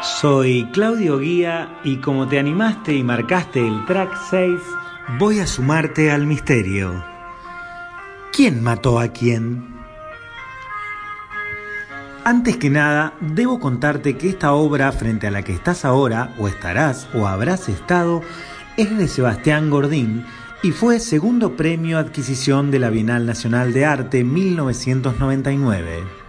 Soy Claudio Guía y como te animaste y marcaste el track 6, voy a sumarte al misterio. ¿Quién mató a quién? Antes que nada, debo contarte que esta obra frente a la que estás ahora, o estarás, o habrás estado, es de Sebastián Gordín y fue segundo premio adquisición de la Bienal Nacional de Arte 1999.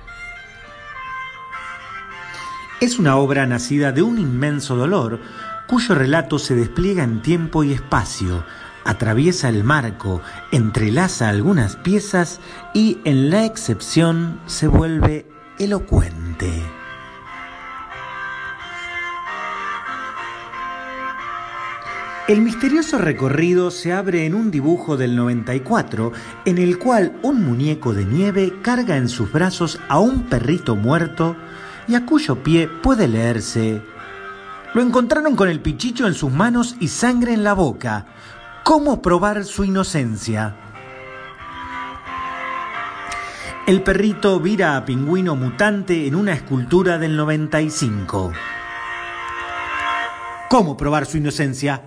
Es una obra nacida de un inmenso dolor, cuyo relato se despliega en tiempo y espacio, atraviesa el marco, entrelaza algunas piezas y en la excepción se vuelve elocuente. El misterioso recorrido se abre en un dibujo del 94 en el cual un muñeco de nieve carga en sus brazos a un perrito muerto y a cuyo pie puede leerse. Lo encontraron con el pichicho en sus manos y sangre en la boca. ¿Cómo probar su inocencia? El perrito vira a Pingüino Mutante en una escultura del 95. ¿Cómo probar su inocencia?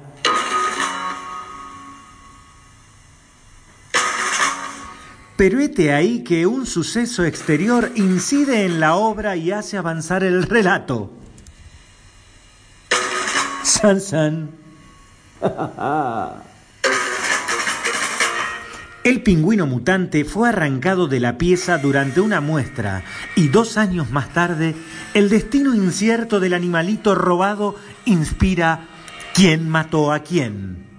Pero hete ahí que un suceso exterior incide en la obra y hace avanzar el relato. San San. El pingüino mutante fue arrancado de la pieza durante una muestra y dos años más tarde el destino incierto del animalito robado inspira ¿Quién mató a quién?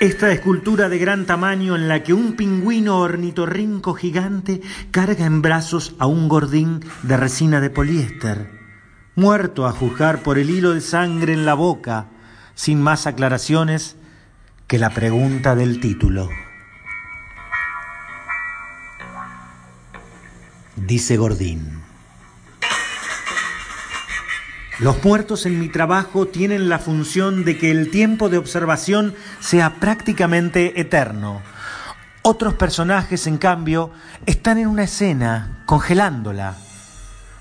Esta escultura de gran tamaño en la que un pingüino ornitorrinco gigante carga en brazos a un gordín de resina de poliéster, muerto a juzgar por el hilo de sangre en la boca, sin más aclaraciones que la pregunta del título. Dice Gordín. Los muertos en mi trabajo tienen la función de que el tiempo de observación sea prácticamente eterno. Otros personajes, en cambio, están en una escena, congelándola,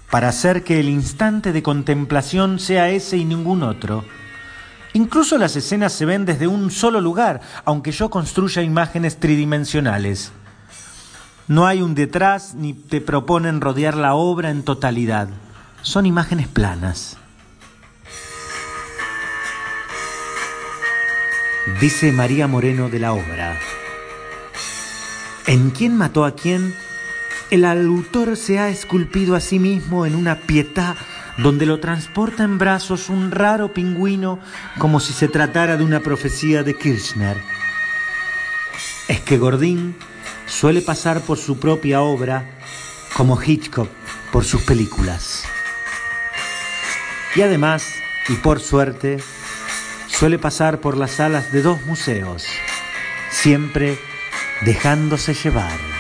para hacer que el instante de contemplación sea ese y ningún otro. Incluso las escenas se ven desde un solo lugar, aunque yo construya imágenes tridimensionales. No hay un detrás ni te proponen rodear la obra en totalidad. Son imágenes planas. Dice María Moreno de la obra. En quién mató a quién, el autor se ha esculpido a sí mismo en una pietá donde lo transporta en brazos un raro pingüino como si se tratara de una profecía de Kirchner. Es que Gordín suele pasar por su propia obra como Hitchcock por sus películas. Y además, y por suerte, suele pasar por las salas de dos museos, siempre dejándose llevar.